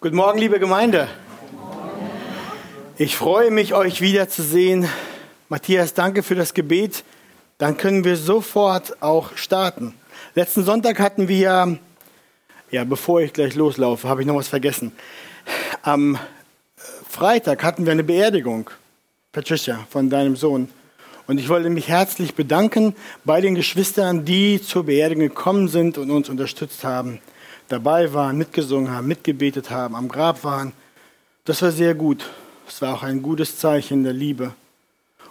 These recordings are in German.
Guten Morgen, liebe Gemeinde. Ich freue mich, euch wiederzusehen. Matthias, danke für das Gebet. Dann können wir sofort auch starten. Letzten Sonntag hatten wir, ja, bevor ich gleich loslaufe, habe ich noch was vergessen. Am Freitag hatten wir eine Beerdigung, Patricia, von deinem Sohn. Und ich wollte mich herzlich bedanken bei den Geschwistern, die zur Beerdigung gekommen sind und uns unterstützt haben dabei waren, mitgesungen haben, mitgebetet haben, am Grab waren. Das war sehr gut. Es war auch ein gutes Zeichen der Liebe.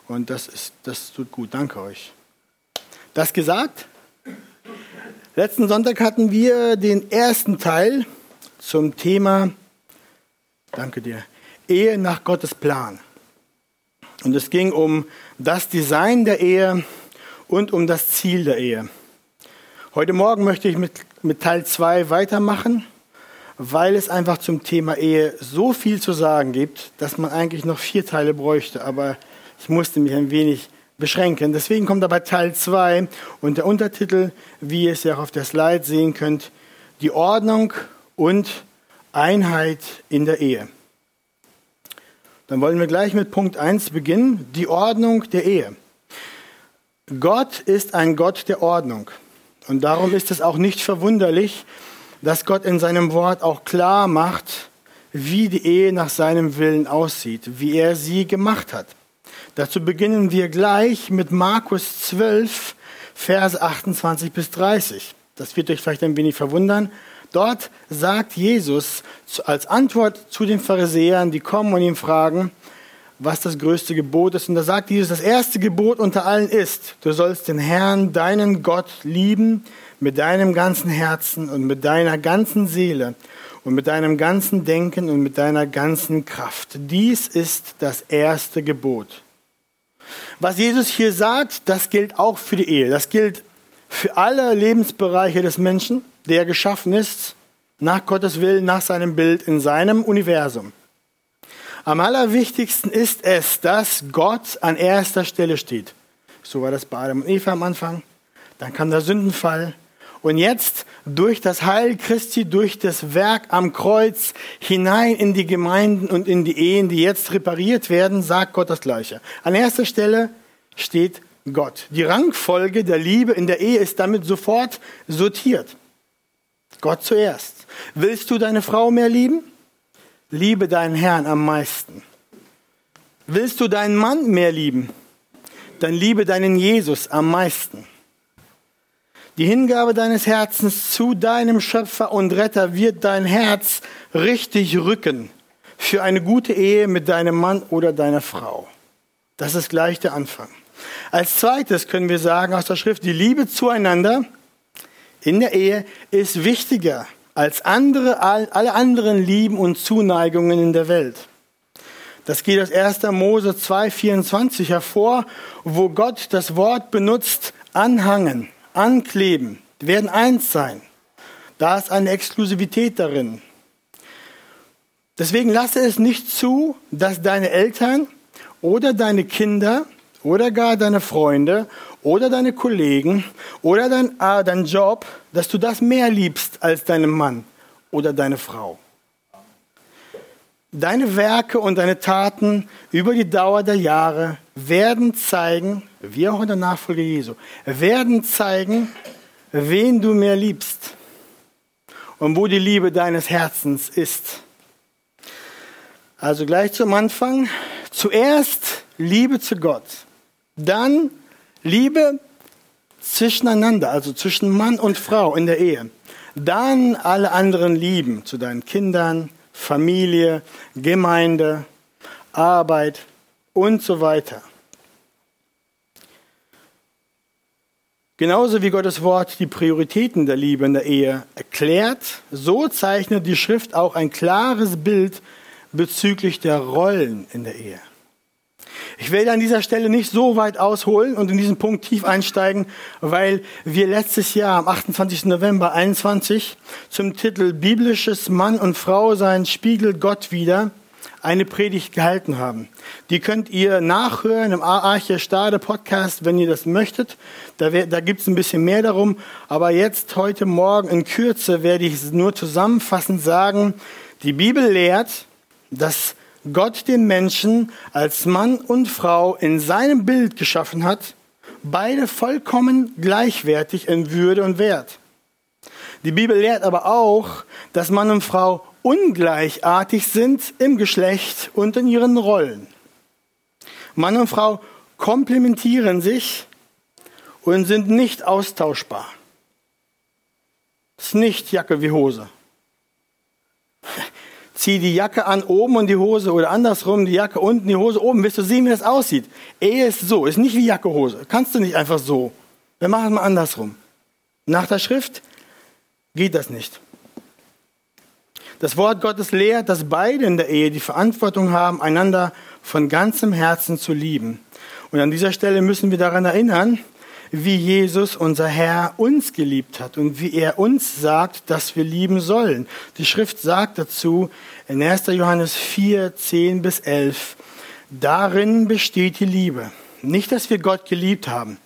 Und das, ist, das tut gut. Danke euch. Das gesagt, letzten Sonntag hatten wir den ersten Teil zum Thema, danke dir, Ehe nach Gottes Plan. Und es ging um das Design der Ehe und um das Ziel der Ehe. Heute Morgen möchte ich mit, mit Teil 2 weitermachen, weil es einfach zum Thema Ehe so viel zu sagen gibt, dass man eigentlich noch vier Teile bräuchte. Aber ich musste mich ein wenig beschränken. Deswegen kommt aber Teil 2 und der Untertitel, wie ihr es ja auch auf der Slide sehen könnt, die Ordnung und Einheit in der Ehe. Dann wollen wir gleich mit Punkt 1 beginnen, die Ordnung der Ehe. Gott ist ein Gott der Ordnung. Und darum ist es auch nicht verwunderlich, dass Gott in seinem Wort auch klar macht, wie die Ehe nach seinem Willen aussieht, wie er sie gemacht hat. Dazu beginnen wir gleich mit Markus 12, Verse 28 bis 30. Das wird euch vielleicht ein wenig verwundern. Dort sagt Jesus als Antwort zu den Pharisäern, die kommen und ihn fragen, was das größte Gebot ist. Und da sagt Jesus, das erste Gebot unter allen ist, du sollst den Herrn, deinen Gott lieben mit deinem ganzen Herzen und mit deiner ganzen Seele und mit deinem ganzen Denken und mit deiner ganzen Kraft. Dies ist das erste Gebot. Was Jesus hier sagt, das gilt auch für die Ehe. Das gilt für alle Lebensbereiche des Menschen, der geschaffen ist, nach Gottes Willen, nach seinem Bild, in seinem Universum. Am allerwichtigsten ist es, dass Gott an erster Stelle steht. So war das bei Adam und Eva am Anfang. Dann kam der Sündenfall. Und jetzt durch das Heil Christi, durch das Werk am Kreuz hinein in die Gemeinden und in die Ehen, die jetzt repariert werden, sagt Gott das Gleiche. An erster Stelle steht Gott. Die Rangfolge der Liebe in der Ehe ist damit sofort sortiert. Gott zuerst. Willst du deine Frau mehr lieben? Liebe deinen Herrn am meisten. Willst du deinen Mann mehr lieben? Dann liebe deinen Jesus am meisten. Die Hingabe deines Herzens zu deinem Schöpfer und Retter wird dein Herz richtig rücken für eine gute Ehe mit deinem Mann oder deiner Frau. Das ist gleich der Anfang. Als zweites können wir sagen aus der Schrift, die Liebe zueinander in der Ehe ist wichtiger als andere, alle anderen Lieben und Zuneigungen in der Welt. Das geht aus 1. Mose 2,24 hervor, wo Gott das Wort benutzt, anhangen, ankleben, werden eins sein. Da ist eine Exklusivität darin. Deswegen lasse es nicht zu, dass deine Eltern oder deine Kinder oder gar deine Freunde oder deine Kollegen oder dein, äh, dein Job, dass du das mehr liebst als deinen Mann oder deine Frau. Deine Werke und deine Taten über die Dauer der Jahre werden zeigen, wie auch in der Nachfolge Jesu, werden zeigen, wen du mehr liebst und wo die Liebe deines Herzens ist. Also gleich zum Anfang. Zuerst Liebe zu Gott, dann Liebe zwischeneinander, also zwischen Mann und Frau in der Ehe. Dann alle anderen lieben zu deinen Kindern, Familie, Gemeinde, Arbeit und so weiter. Genauso wie Gottes Wort die Prioritäten der Liebe in der Ehe erklärt, so zeichnet die Schrift auch ein klares Bild bezüglich der Rollen in der Ehe. Ich werde an dieser Stelle nicht so weit ausholen und in diesen Punkt tief einsteigen, weil wir letztes Jahr am 28. November 21 zum Titel Biblisches Mann und Frau sein spiegelt Gott wieder eine Predigt gehalten haben. Die könnt ihr nachhören im Arche Stade Podcast, wenn ihr das möchtet. Da, da gibt es ein bisschen mehr darum. Aber jetzt, heute Morgen in Kürze, werde ich nur zusammenfassend sagen, Die Bibel lehrt, dass Gott den Menschen als Mann und Frau in seinem Bild geschaffen hat, beide vollkommen gleichwertig in Würde und Wert. Die Bibel lehrt aber auch, dass Mann und Frau ungleichartig sind im Geschlecht und in ihren Rollen. Mann und Frau komplementieren sich und sind nicht austauschbar. Das ist nicht Jacke wie Hose. Zieh die Jacke an oben und die Hose oder andersrum, die Jacke unten, die Hose oben. Wirst du sehen, wie das aussieht. Ehe ist so, ist nicht wie Jacke, Hose. Kannst du nicht einfach so. Wir machen es mal andersrum. Nach der Schrift geht das nicht. Das Wort Gottes lehrt, dass beide in der Ehe die Verantwortung haben, einander von ganzem Herzen zu lieben. Und an dieser Stelle müssen wir daran erinnern, wie Jesus, unser Herr, uns geliebt hat und wie er uns sagt, dass wir lieben sollen. Die Schrift sagt dazu in 1. Johannes 4, 10 bis 11, darin besteht die Liebe. Nicht, dass wir Gott geliebt haben,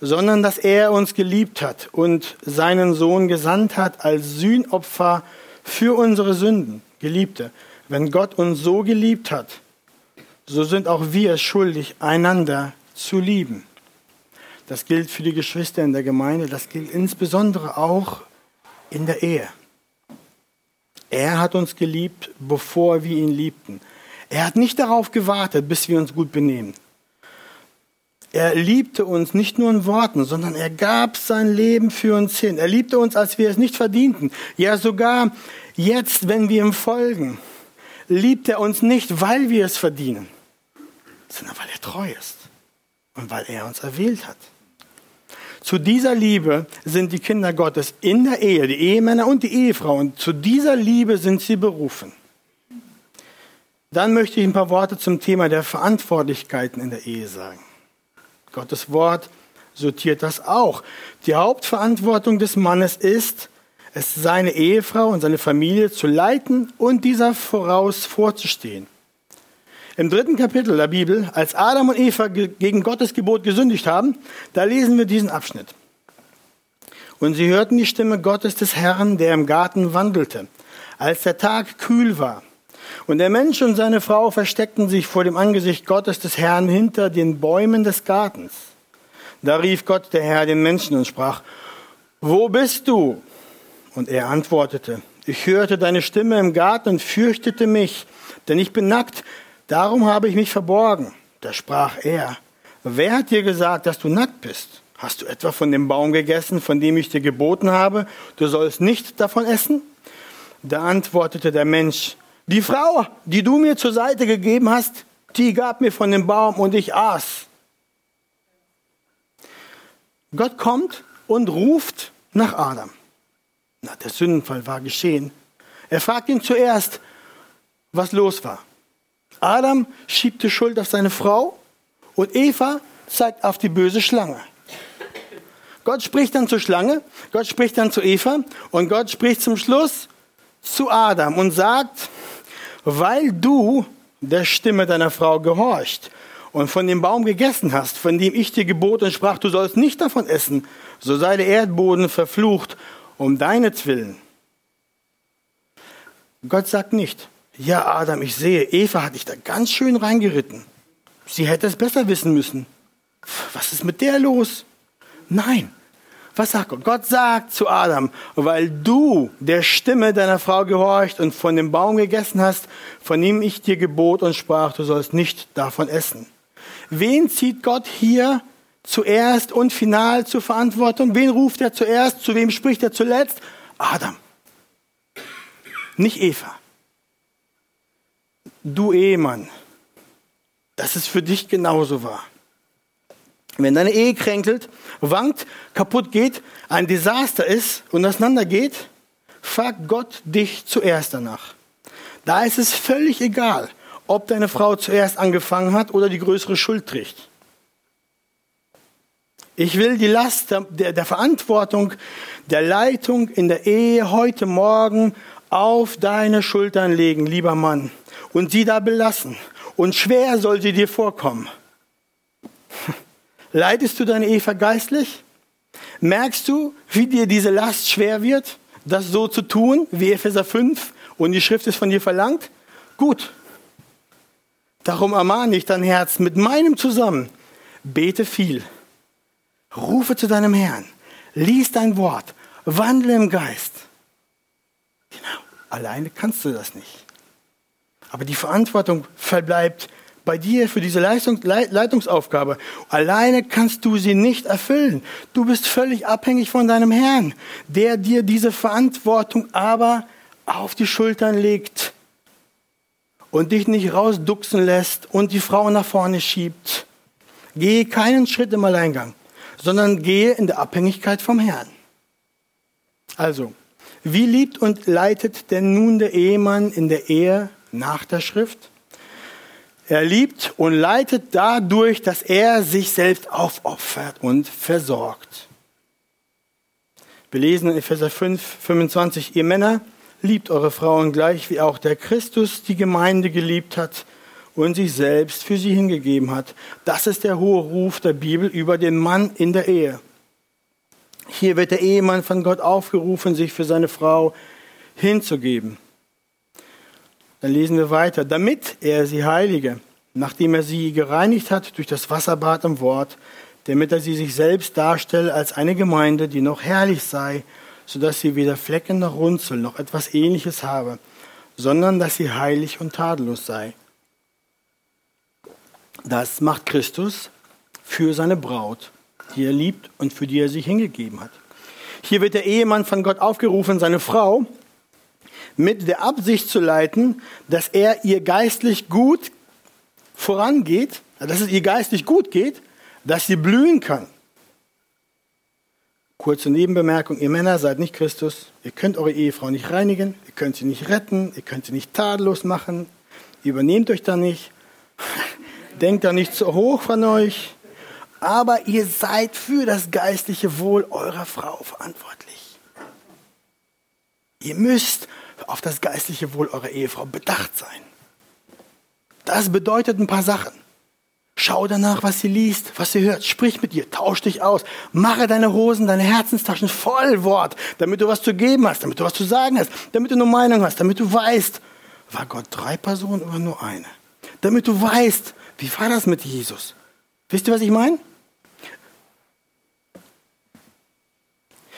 sondern dass er uns geliebt hat und seinen Sohn gesandt hat als Sühnopfer für unsere Sünden. Geliebte, wenn Gott uns so geliebt hat, so sind auch wir schuldig, einander zu lieben. Das gilt für die Geschwister in der Gemeinde, das gilt insbesondere auch in der Ehe. Er hat uns geliebt, bevor wir ihn liebten. Er hat nicht darauf gewartet, bis wir uns gut benehmen. Er liebte uns nicht nur in Worten, sondern er gab sein Leben für uns hin. Er liebte uns, als wir es nicht verdienten. Ja, sogar jetzt, wenn wir ihm folgen, liebt er uns nicht, weil wir es verdienen, sondern weil er treu ist und weil er uns erwählt hat. Zu dieser Liebe sind die Kinder Gottes in der Ehe, die Ehemänner und die Ehefrauen, zu dieser Liebe sind sie berufen. Dann möchte ich ein paar Worte zum Thema der Verantwortlichkeiten in der Ehe sagen. Gottes Wort sortiert das auch. Die Hauptverantwortung des Mannes ist, es seine Ehefrau und seine Familie zu leiten und dieser voraus vorzustehen. Im dritten Kapitel der Bibel, als Adam und Eva gegen Gottes Gebot gesündigt haben, da lesen wir diesen Abschnitt. Und sie hörten die Stimme Gottes des Herrn, der im Garten wandelte, als der Tag kühl war. Und der Mensch und seine Frau versteckten sich vor dem Angesicht Gottes des Herrn hinter den Bäumen des Gartens. Da rief Gott der Herr den Menschen und sprach, Wo bist du? Und er antwortete, Ich hörte deine Stimme im Garten und fürchtete mich, denn ich bin nackt, Darum habe ich mich verborgen. Da sprach er, wer hat dir gesagt, dass du nackt bist? Hast du etwa von dem Baum gegessen, von dem ich dir geboten habe, du sollst nicht davon essen? Da antwortete der Mensch, die Frau, die du mir zur Seite gegeben hast, die gab mir von dem Baum und ich aß. Gott kommt und ruft nach Adam. Na, der Sündenfall war geschehen. Er fragt ihn zuerst, was los war. Adam schiebt die Schuld auf seine Frau und Eva zeigt auf die böse Schlange. Gott spricht dann zur Schlange, Gott spricht dann zu Eva und Gott spricht zum Schluss zu Adam und sagt, weil du der Stimme deiner Frau gehorcht und von dem Baum gegessen hast, von dem ich dir gebot und sprach, du sollst nicht davon essen, so sei der Erdboden verflucht um deinetwillen. Gott sagt nicht, ja, Adam, ich sehe, Eva hat dich da ganz schön reingeritten. Sie hätte es besser wissen müssen. Was ist mit der los? Nein. Was sagt Gott? Gott sagt zu Adam, weil du der Stimme deiner Frau gehorcht und von dem Baum gegessen hast, von dem ich dir gebot und sprach, du sollst nicht davon essen. Wen zieht Gott hier zuerst und final zur Verantwortung? Wen ruft er zuerst? Zu wem spricht er zuletzt? Adam. Nicht Eva du Ehemann, dass es für dich genauso war. Wenn deine Ehe kränkelt, wankt, kaputt geht, ein Desaster ist und auseinandergeht, fragt Gott dich zuerst danach. Da ist es völlig egal, ob deine Frau zuerst angefangen hat oder die größere Schuld trägt. Ich will die Last der, der, Verantwortung der Leitung in der Ehe heute Morgen auf deine Schultern legen, lieber Mann und sie da belassen. Und schwer soll sie dir vorkommen. Leidest du deine Eva geistlich? Merkst du, wie dir diese Last schwer wird, das so zu tun, wie Epheser 5 und die Schrift ist von dir verlangt, gut. Darum ermahne ich dein Herz mit meinem zusammen. Bete viel. Rufe zu deinem Herrn. Lies dein Wort. Wandle im Geist. Genau. Alleine kannst du das nicht. Aber die Verantwortung verbleibt bei dir für diese Leistung, Leitungsaufgabe. Alleine kannst du sie nicht erfüllen. Du bist völlig abhängig von deinem Herrn, der dir diese Verantwortung aber auf die Schultern legt und dich nicht rausduxen lässt und die Frau nach vorne schiebt. Gehe keinen Schritt im Alleingang, sondern gehe in der Abhängigkeit vom Herrn. Also, wie liebt und leitet denn nun der Ehemann in der Ehe nach der Schrift? Er liebt und leitet dadurch, dass er sich selbst aufopfert und versorgt. Wir lesen in Epheser 5, 25, ihr Männer, liebt eure Frauen gleich, wie auch der Christus die Gemeinde geliebt hat und sich selbst für sie hingegeben hat. Das ist der hohe Ruf der Bibel über den Mann in der Ehe. Hier wird der Ehemann von Gott aufgerufen, sich für seine Frau hinzugeben. Dann lesen wir weiter. Damit er sie heilige, nachdem er sie gereinigt hat durch das Wasserbad im Wort, damit er sie sich selbst darstelle als eine Gemeinde, die noch herrlich sei, sodass sie weder Flecken noch Runzeln noch etwas ähnliches habe, sondern dass sie heilig und tadellos sei. Das macht Christus für seine Braut, die er liebt und für die er sich hingegeben hat. Hier wird der Ehemann von Gott aufgerufen, seine Frau mit der Absicht zu leiten, dass er ihr geistlich gut vorangeht, dass es ihr geistlich gut geht, dass sie blühen kann. Kurze Nebenbemerkung, ihr Männer seid nicht Christus, ihr könnt eure Ehefrau nicht reinigen, ihr könnt sie nicht retten, ihr könnt sie nicht tadellos machen, übernehmt euch da nicht, denkt da nicht zu hoch von euch, aber ihr seid für das geistliche Wohl eurer Frau verantwortlich. Ihr müsst auf das geistliche Wohl eurer Ehefrau bedacht sein. Das bedeutet ein paar Sachen. Schau danach, was sie liest, was sie hört. Sprich mit ihr, tausch dich aus. Mache deine Hosen, deine Herzenstaschen voll Wort, damit du was zu geben hast, damit du was zu sagen hast, damit du eine Meinung hast, damit du weißt, war Gott drei Personen oder nur eine? Damit du weißt, wie war das mit Jesus? Wisst ihr, was ich meine?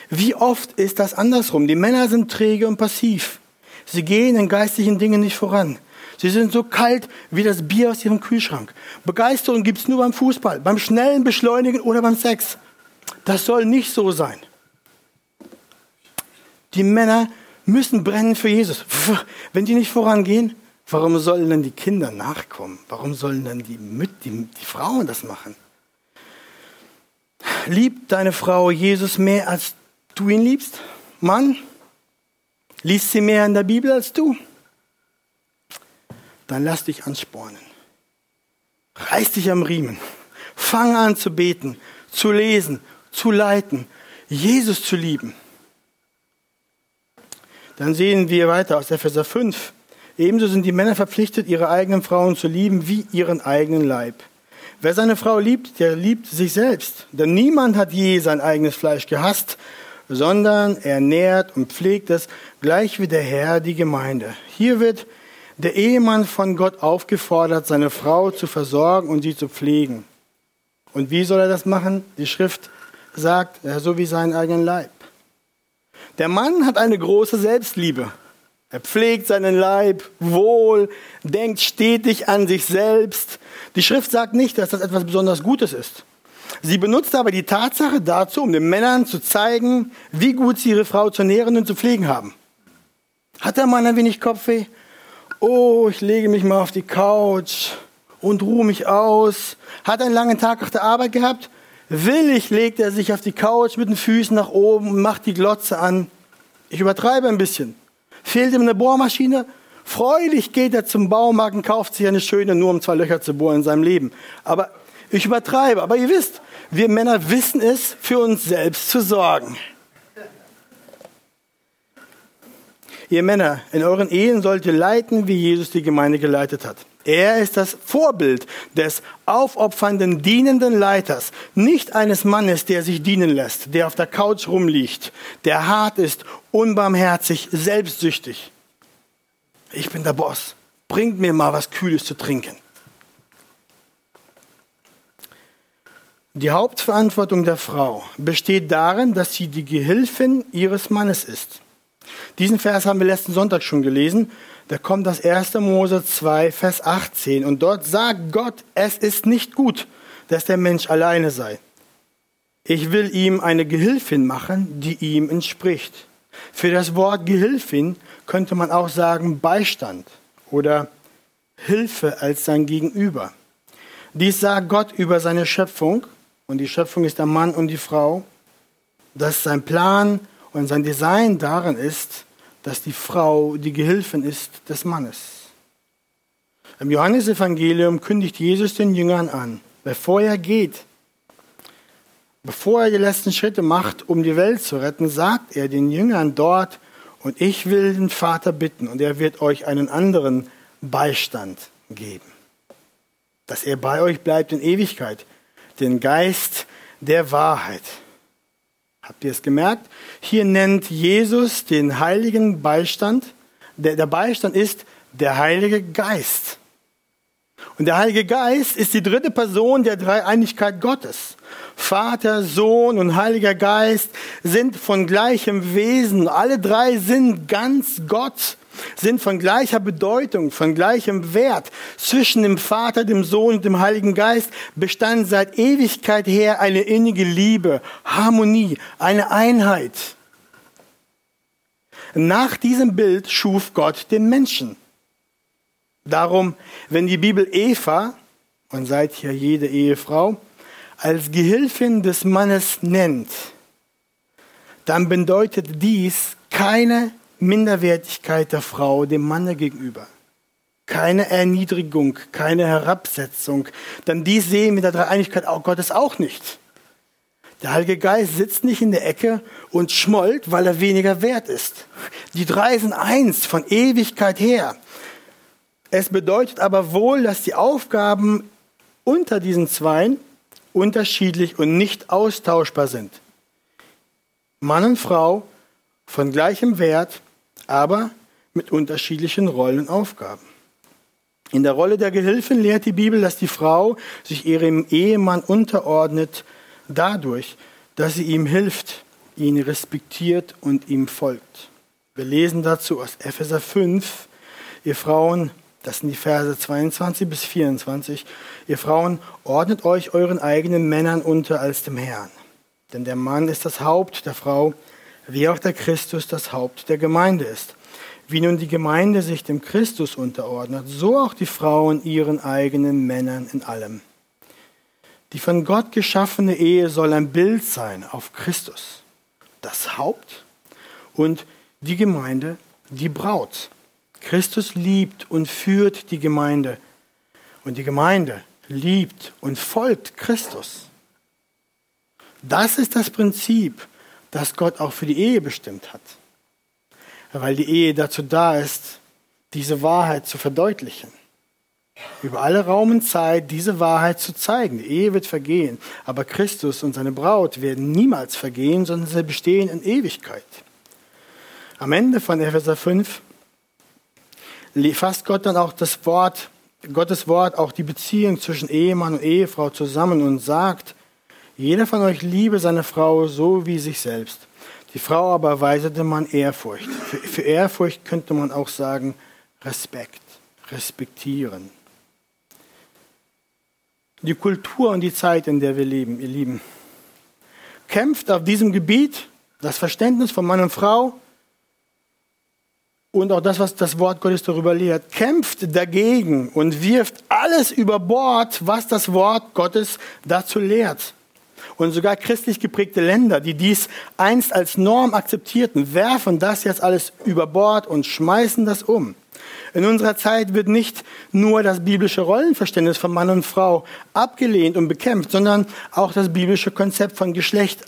Wie oft ist das andersrum? Die Männer sind träge und passiv. Sie gehen in geistlichen Dingen nicht voran. Sie sind so kalt wie das Bier aus ihrem Kühlschrank. Begeisterung gibt es nur beim Fußball, beim schnellen Beschleunigen oder beim Sex. Das soll nicht so sein. Die Männer müssen brennen für Jesus. Wenn die nicht vorangehen, warum sollen dann die Kinder nachkommen? Warum sollen dann die, die, die Frauen das machen? Liebt deine Frau Jesus mehr als du ihn liebst? Mann, liest sie mehr in der Bibel als du? Dann lass dich anspornen. Reiß dich am Riemen. Fang an zu beten, zu lesen, zu leiten, Jesus zu lieben. Dann sehen wir weiter aus Epheser 5. Ebenso sind die Männer verpflichtet, ihre eigenen Frauen zu lieben wie ihren eigenen Leib. Wer seine Frau liebt, der liebt sich selbst. Denn niemand hat je sein eigenes Fleisch gehasst, sondern er nährt und pflegt es, gleich wie der Herr die Gemeinde. Hier wird der Ehemann von Gott aufgefordert, seine Frau zu versorgen und sie zu pflegen. Und wie soll er das machen? Die Schrift sagt, so wie seinen eigenen Leib. Der Mann hat eine große Selbstliebe. Er pflegt seinen Leib wohl, denkt stetig an sich selbst. Die Schrift sagt nicht, dass das etwas besonders Gutes ist. Sie benutzt aber die Tatsache dazu, um den Männern zu zeigen, wie gut sie ihre Frau zu nähren und zu pflegen haben. Hat der Mann ein wenig Kopfweh? Oh, ich lege mich mal auf die Couch und ruhe mich aus. Hat einen langen Tag auf der Arbeit gehabt? Willig legt er sich auf die Couch mit den Füßen nach oben und macht die Glotze an. Ich übertreibe ein bisschen. Fehlt ihm eine Bohrmaschine? Freudig geht er zum Baumarkt und kauft sich eine schöne, nur um zwei Löcher zu bohren in seinem Leben. Aber ich übertreibe. Aber ihr wisst, wir Männer wissen es, für uns selbst zu sorgen. Ihr Männer, in euren Ehen sollt ihr leiten, wie Jesus die Gemeinde geleitet hat. Er ist das Vorbild des aufopfernden, dienenden Leiters, nicht eines Mannes, der sich dienen lässt, der auf der Couch rumliegt, der hart ist, unbarmherzig, selbstsüchtig. Ich bin der Boss. Bringt mir mal was Kühles zu trinken. Die Hauptverantwortung der Frau besteht darin, dass sie die Gehilfin ihres Mannes ist. Diesen Vers haben wir letzten Sonntag schon gelesen. Da kommt das 1. Mose 2, Vers 18. Und dort sagt Gott, es ist nicht gut, dass der Mensch alleine sei. Ich will ihm eine Gehilfin machen, die ihm entspricht. Für das Wort Gehilfin könnte man auch sagen Beistand oder Hilfe als sein Gegenüber. Dies sagt Gott über seine Schöpfung und die Schöpfung ist der Mann und die Frau, dass sein Plan und sein Design darin ist, dass die Frau die Gehilfin ist des Mannes. Im Johannesevangelium kündigt Jesus den Jüngern an, bevor er geht, bevor er die letzten Schritte macht, um die Welt zu retten, sagt er den Jüngern dort, und ich will den Vater bitten, und er wird euch einen anderen Beistand geben, dass er bei euch bleibt in Ewigkeit, den Geist der Wahrheit. Habt ihr es gemerkt? Hier nennt Jesus den heiligen Beistand. Der, der Beistand ist der Heilige Geist. Und der Heilige Geist ist die dritte Person der Dreieinigkeit Gottes. Vater, Sohn und Heiliger Geist sind von gleichem Wesen. Alle drei sind ganz Gott sind von gleicher Bedeutung, von gleichem Wert. Zwischen dem Vater, dem Sohn und dem Heiligen Geist bestand seit Ewigkeit her eine innige Liebe, Harmonie, eine Einheit. Nach diesem Bild schuf Gott den Menschen. Darum, wenn die Bibel Eva, und seid hier jede Ehefrau, als Gehilfin des Mannes nennt, dann bedeutet dies keine Minderwertigkeit der Frau dem Manne gegenüber. Keine Erniedrigung, keine Herabsetzung. Denn dies sehen wir der Dreieinigkeit auch Gottes auch nicht. Der Heilige Geist sitzt nicht in der Ecke und schmollt, weil er weniger wert ist. Die drei sind eins von Ewigkeit her. Es bedeutet aber wohl, dass die Aufgaben unter diesen Zweien unterschiedlich und nicht austauschbar sind. Mann und Frau von gleichem Wert, aber mit unterschiedlichen Rollen und Aufgaben. In der Rolle der Gehilfin lehrt die Bibel, dass die Frau sich ihrem Ehemann unterordnet, dadurch, dass sie ihm hilft, ihn respektiert und ihm folgt. Wir lesen dazu aus Epheser 5, ihr Frauen, das sind die Verse 22 bis 24, ihr Frauen, ordnet euch euren eigenen Männern unter als dem Herrn. Denn der Mann ist das Haupt der Frau, wie auch der Christus das Haupt der Gemeinde ist. Wie nun die Gemeinde sich dem Christus unterordnet, so auch die Frauen ihren eigenen Männern in allem. Die von Gott geschaffene Ehe soll ein Bild sein auf Christus, das Haupt, und die Gemeinde, die Braut. Christus liebt und führt die Gemeinde, und die Gemeinde liebt und folgt Christus. Das ist das Prinzip, das Gott auch für die Ehe bestimmt hat. Weil die Ehe dazu da ist, diese Wahrheit zu verdeutlichen. Über alle Raum und Zeit diese Wahrheit zu zeigen. Die Ehe wird vergehen, aber Christus und seine Braut werden niemals vergehen, sondern sie bestehen in Ewigkeit. Am Ende von Epheser 5 fasst Gott dann auch das Wort, Gottes Wort, auch die Beziehung zwischen Ehemann und Ehefrau zusammen und sagt, jeder von euch liebe seine Frau so wie sich selbst. Die Frau aber erweise dem Mann Ehrfurcht. Für, für Ehrfurcht könnte man auch sagen Respekt, respektieren. Die Kultur und die Zeit, in der wir leben, ihr Lieben, kämpft auf diesem Gebiet das Verständnis von Mann und Frau und auch das, was das Wort Gottes darüber lehrt, kämpft dagegen und wirft alles über Bord, was das Wort Gottes dazu lehrt. Und sogar christlich geprägte Länder, die dies einst als Norm akzeptierten, werfen das jetzt alles über Bord und schmeißen das um. In unserer Zeit wird nicht nur das biblische Rollenverständnis von Mann und Frau abgelehnt und bekämpft, sondern auch das biblische Konzept von Geschlecht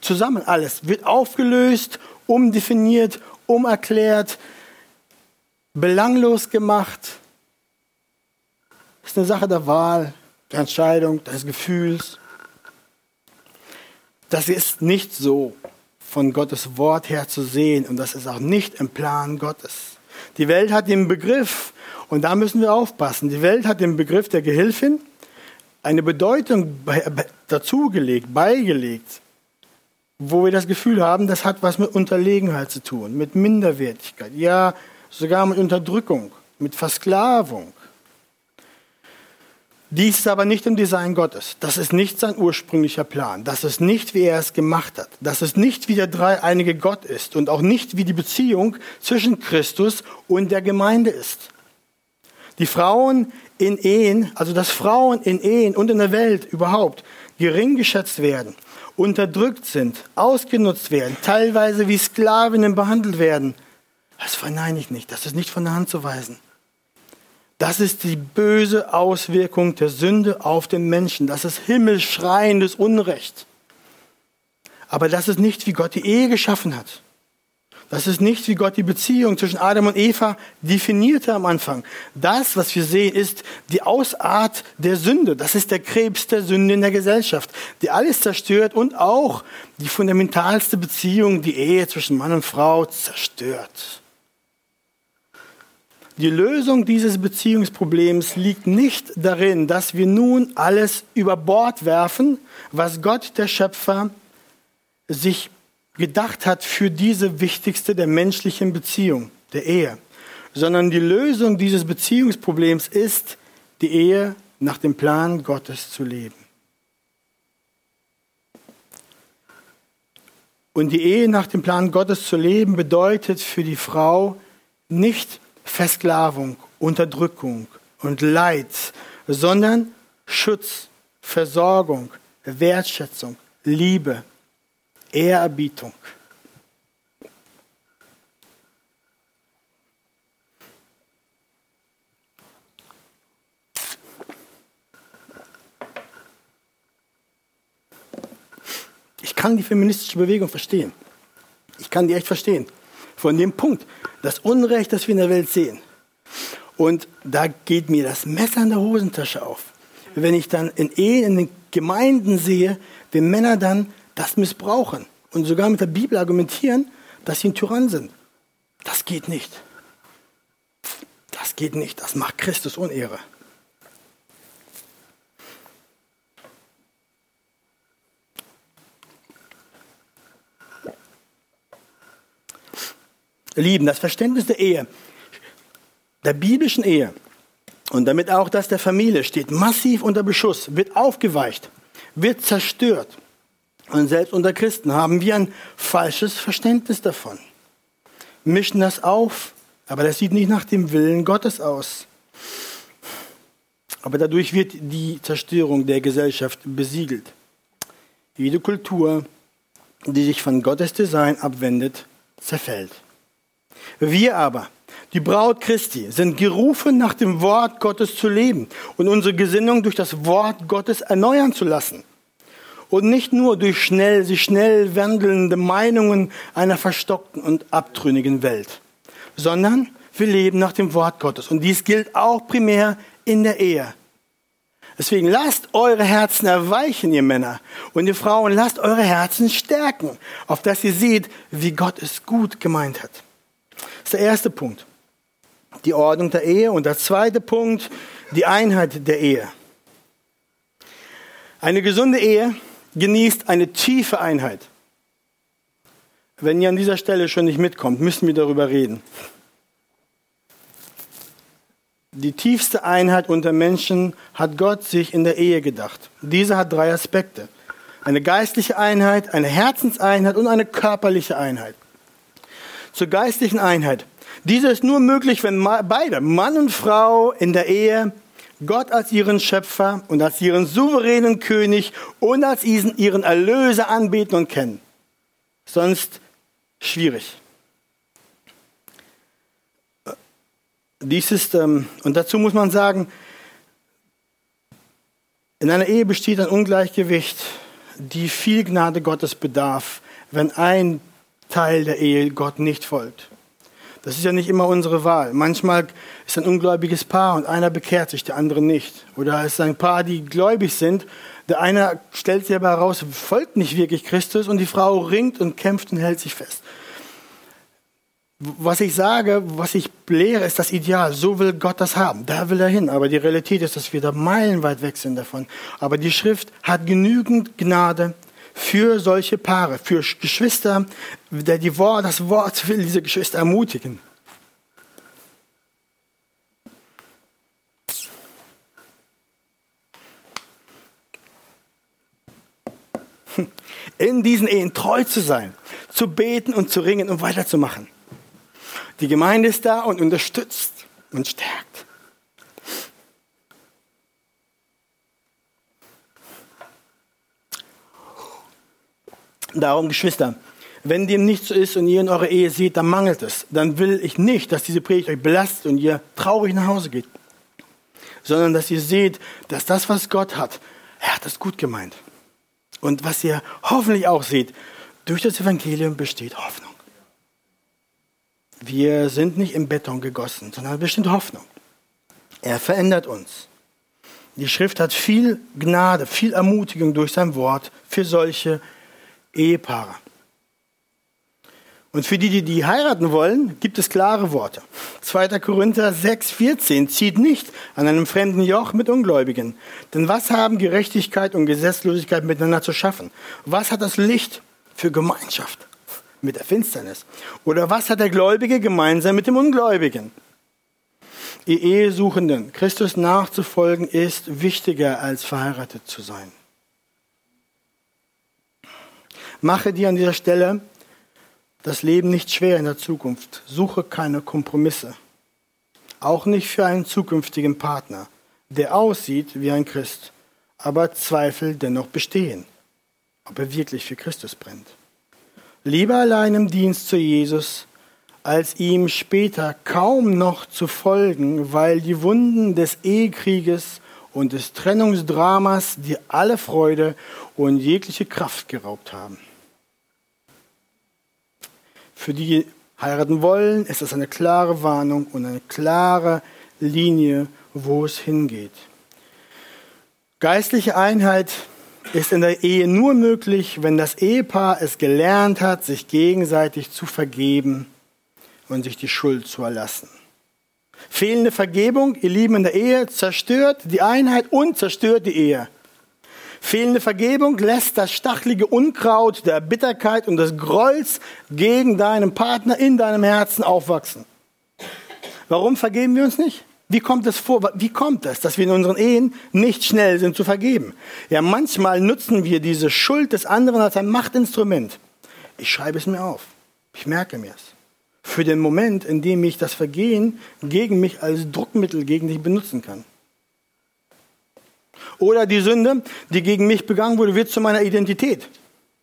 zusammen alles wird aufgelöst, umdefiniert, umerklärt, belanglos gemacht. Das ist eine Sache der Wahl, der Entscheidung, des Gefühls. Das ist nicht so von Gottes Wort her zu sehen und das ist auch nicht im Plan Gottes. Die Welt hat den Begriff, und da müssen wir aufpassen, die Welt hat den Begriff der Gehilfin eine Bedeutung dazugelegt, beigelegt, wo wir das Gefühl haben, das hat was mit Unterlegenheit zu tun, mit Minderwertigkeit, ja sogar mit Unterdrückung, mit Versklavung. Dies ist aber nicht im Design Gottes. Das ist nicht sein ursprünglicher Plan. Das ist nicht, wie er es gemacht hat. Das ist nicht, wie der dreieinige Gott ist und auch nicht, wie die Beziehung zwischen Christus und der Gemeinde ist. Die Frauen in Ehen, also dass Frauen in Ehen und in der Welt überhaupt gering geschätzt werden, unterdrückt sind, ausgenutzt werden, teilweise wie Sklavinnen behandelt werden, das verneine ich nicht. Das ist nicht von der Hand zu weisen. Das ist die böse Auswirkung der Sünde auf den Menschen. Das ist himmelschreiendes Unrecht. Aber das ist nicht, wie Gott die Ehe geschaffen hat. Das ist nicht, wie Gott die Beziehung zwischen Adam und Eva definierte am Anfang. Das, was wir sehen, ist die Ausart der Sünde. Das ist der Krebs der Sünde in der Gesellschaft, die alles zerstört und auch die fundamentalste Beziehung, die Ehe zwischen Mann und Frau zerstört. Die Lösung dieses Beziehungsproblems liegt nicht darin, dass wir nun alles über Bord werfen, was Gott, der Schöpfer, sich gedacht hat für diese wichtigste der menschlichen Beziehung, der Ehe, sondern die Lösung dieses Beziehungsproblems ist, die Ehe nach dem Plan Gottes zu leben. Und die Ehe nach dem Plan Gottes zu leben bedeutet für die Frau nicht Versklavung, Unterdrückung und Leid, sondern Schutz, Versorgung, Wertschätzung, Liebe, Ehrerbietung. Ich kann die feministische Bewegung verstehen. Ich kann die echt verstehen. Von dem Punkt, das Unrecht, das wir in der Welt sehen. Und da geht mir das Messer in der Hosentasche auf. Wenn ich dann in Ehen, in den Gemeinden sehe, wie Männer dann das missbrauchen und sogar mit der Bibel argumentieren, dass sie ein Tyrann sind. Das geht nicht. Das geht nicht. Das macht Christus Unehre. Lieben, das Verständnis der Ehe, der biblischen Ehe und damit auch das der Familie steht massiv unter Beschuss, wird aufgeweicht, wird zerstört. Und selbst unter Christen haben wir ein falsches Verständnis davon. Mischen das auf, aber das sieht nicht nach dem Willen Gottes aus. Aber dadurch wird die Zerstörung der Gesellschaft besiegelt. Jede Kultur, die sich von Gottes Design abwendet, zerfällt. Wir aber, die Braut Christi, sind gerufen, nach dem Wort Gottes zu leben und unsere Gesinnung durch das Wort Gottes erneuern zu lassen. Und nicht nur durch schnell, sich schnell wandelnde Meinungen einer verstockten und abtrünnigen Welt, sondern wir leben nach dem Wort Gottes. Und dies gilt auch primär in der Ehe. Deswegen lasst eure Herzen erweichen, ihr Männer. Und ihr Frauen, lasst eure Herzen stärken, auf dass ihr seht, wie Gott es gut gemeint hat. Ist der erste Punkt. Die Ordnung der Ehe. Und der zweite Punkt, die Einheit der Ehe. Eine gesunde Ehe genießt eine tiefe Einheit. Wenn ihr an dieser Stelle schon nicht mitkommt, müssen wir darüber reden. Die tiefste Einheit unter Menschen hat Gott sich in der Ehe gedacht. Diese hat drei Aspekte. Eine geistliche Einheit, eine Herzenseinheit und eine körperliche Einheit zur geistlichen Einheit. Diese ist nur möglich, wenn beide, Mann und Frau in der Ehe, Gott als ihren Schöpfer und als ihren souveränen König und als ihren Erlöser anbeten und kennen. Sonst schwierig. Dies ist, ähm, und dazu muss man sagen, in einer Ehe besteht ein Ungleichgewicht, die viel Gnade Gottes bedarf, wenn ein Teil der Ehe Gott nicht folgt. Das ist ja nicht immer unsere Wahl. Manchmal ist ein ungläubiges Paar und einer bekehrt sich, der andere nicht. Oder es ist ein Paar, die gläubig sind. Der eine stellt sich aber heraus, folgt nicht wirklich Christus und die Frau ringt und kämpft und hält sich fest. was ich sage, was ich lehre, ist das Ideal. So will Gott das haben. Da will er hin. Aber die Realität ist, dass wir da meilenweit weg sind davon. Aber die Schrift hat genügend Gnade für solche Paare, für Geschwister, die Wort, das Wort will diese Geschwister ermutigen. In diesen Ehen treu zu sein, zu beten und zu ringen und weiterzumachen. Die Gemeinde ist da und unterstützt und stärkt. Darum, Geschwister, wenn dem nicht so ist und ihr in eurer Ehe seht, dann mangelt es. Dann will ich nicht, dass diese Predigt euch belastet und ihr traurig nach Hause geht, sondern dass ihr seht, dass das, was Gott hat, er hat es gut gemeint. Und was ihr hoffentlich auch seht, durch das Evangelium besteht Hoffnung. Wir sind nicht im Beton gegossen, sondern bestimmt Hoffnung. Er verändert uns. Die Schrift hat viel Gnade, viel Ermutigung durch sein Wort für solche Ehepaare. Und für die, die die heiraten wollen, gibt es klare Worte. 2. Korinther 6, 14 zieht nicht an einem fremden Joch mit Ungläubigen. Denn was haben Gerechtigkeit und Gesetzlosigkeit miteinander zu schaffen? Was hat das Licht für Gemeinschaft? mit der Finsternis? Oder was hat der Gläubige gemeinsam mit dem Ungläubigen? Ihr Ehesuchenden, Christus nachzufolgen ist wichtiger als verheiratet zu sein. Mache dir an dieser Stelle das Leben nicht schwer in der Zukunft. Suche keine Kompromisse. Auch nicht für einen zukünftigen Partner, der aussieht wie ein Christ, aber Zweifel dennoch bestehen, ob er wirklich für Christus brennt lieber allein im Dienst zu Jesus, als ihm später kaum noch zu folgen, weil die Wunden des Ehekrieges und des Trennungsdramas dir alle Freude und jegliche Kraft geraubt haben. Für die, die heiraten wollen, ist das eine klare Warnung und eine klare Linie, wo es hingeht. Geistliche Einheit ist in der Ehe nur möglich, wenn das Ehepaar es gelernt hat, sich gegenseitig zu vergeben und sich die Schuld zu erlassen. Fehlende Vergebung, ihr Lieben, in der Ehe zerstört die Einheit und zerstört die Ehe. Fehlende Vergebung lässt das stachelige Unkraut der Bitterkeit und des Grolls gegen deinen Partner in deinem Herzen aufwachsen. Warum vergeben wir uns nicht? Wie kommt es vor? Wie kommt es, dass wir in unseren Ehen nicht schnell sind zu vergeben? Ja, manchmal nutzen wir diese Schuld des anderen als ein Machtinstrument. Ich schreibe es mir auf. Ich merke mir es. Für den Moment, in dem ich das Vergehen gegen mich als Druckmittel gegen dich benutzen kann. Oder die Sünde, die gegen mich begangen wurde, wird zu meiner Identität.